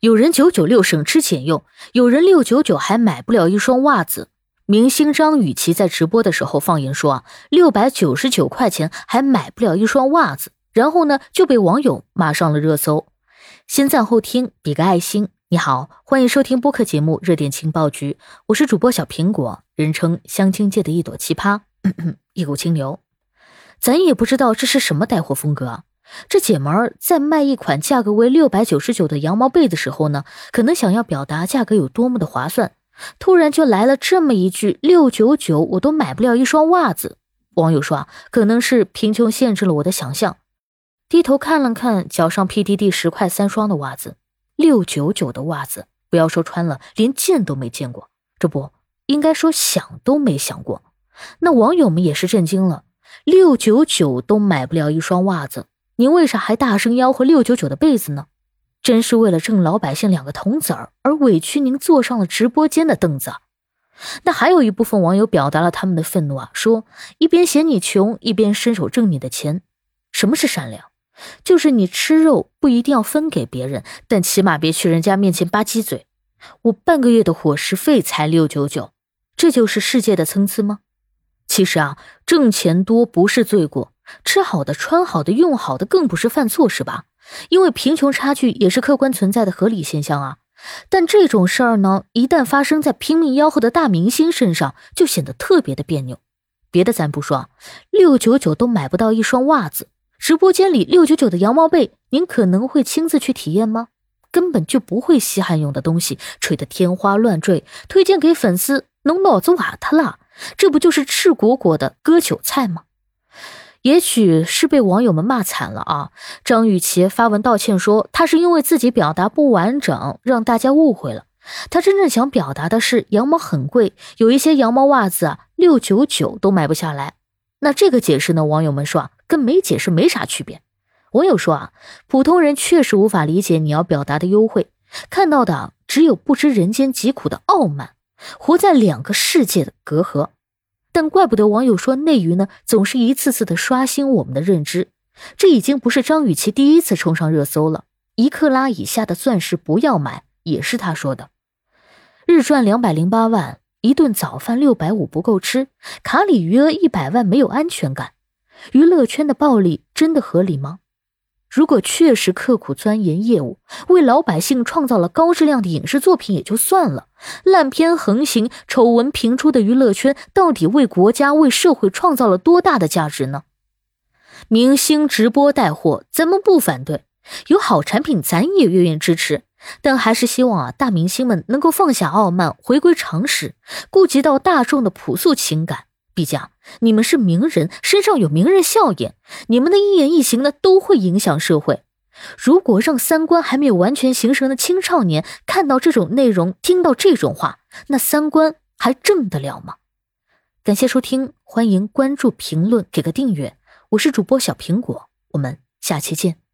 有人九九六省吃俭用，有人六九九还买不了一双袜子。明星张雨绮在直播的时候放言说啊，六百九十九块钱还买不了一双袜子，然后呢就被网友骂上了热搜。先赞后听，比个爱心。你好，欢迎收听播客节目《热点情报局》，我是主播小苹果，人称相亲界的一朵奇葩，一股清流。咱也不知道这是什么带货风格！这姐们儿在卖一款价格为六百九十九的羊毛被的时候呢，可能想要表达价格有多么的划算。突然就来了这么一句六九九，我都买不了一双袜子。网友说啊，可能是贫穷限制了我的想象。低头看了看脚上 PDD 十块三双的袜子，六九九的袜子，不要说穿了，连见都没见过。这不应该说想都没想过。那网友们也是震惊了，六九九都买不了一双袜子，您为啥还大声吆喝六九九的被子呢？真是为了挣老百姓两个铜子儿而委屈您坐上了直播间的凳子。那还有一部分网友表达了他们的愤怒啊，说一边嫌你穷，一边伸手挣你的钱。什么是善良？就是你吃肉不一定要分给别人，但起码别去人家面前吧唧嘴。我半个月的伙食费才六九九，这就是世界的参差吗？其实啊，挣钱多不是罪过，吃好的、穿好的、用好的更不是犯错，是吧？因为贫穷差距也是客观存在的合理现象啊，但这种事儿呢，一旦发生在拼命吆喝的大明星身上，就显得特别的别扭。别的咱不说，六九九都买不到一双袜子，直播间里六九九的羊毛被，您可能会亲自去体验吗？根本就不会稀罕用的东西，吹得天花乱坠，推荐给粉丝，弄脑子瓦特了，这不就是赤果果的割韭菜吗？也许是被网友们骂惨了啊！张雨绮发文道歉说，她是因为自己表达不完整，让大家误会了。她真正想表达的是，羊毛很贵，有一些羊毛袜子啊，六九九都买不下来。那这个解释呢？网友们说啊，跟没解释没啥区别。网友说啊，普通人确实无法理解你要表达的优惠，看到的只有不知人间疾苦的傲慢，活在两个世界的隔阂。但怪不得网友说内娱呢，总是一次次的刷新我们的认知。这已经不是张雨绮第一次冲上热搜了。一克拉以下的钻石不要买，也是她说的。日赚两百零八万，一顿早饭六百五不够吃，卡里余额一百万没有安全感。娱乐圈的暴利真的合理吗？如果确实刻苦钻研业务，为老百姓创造了高质量的影视作品也就算了，烂片横行、丑闻频出的娱乐圈，到底为国家、为社会创造了多大的价值呢？明星直播带货，咱们不反对，有好产品咱也愿意支持，但还是希望啊，大明星们能够放下傲慢，回归常识，顾及到大众的朴素情感。毕竟，你们是名人，身上有名人效应，你们的一言一行呢都会影响社会。如果让三观还没有完全形成的青少年看到这种内容，听到这种话，那三观还正得了吗？感谢收听，欢迎关注、评论、给个订阅。我是主播小苹果，我们下期见。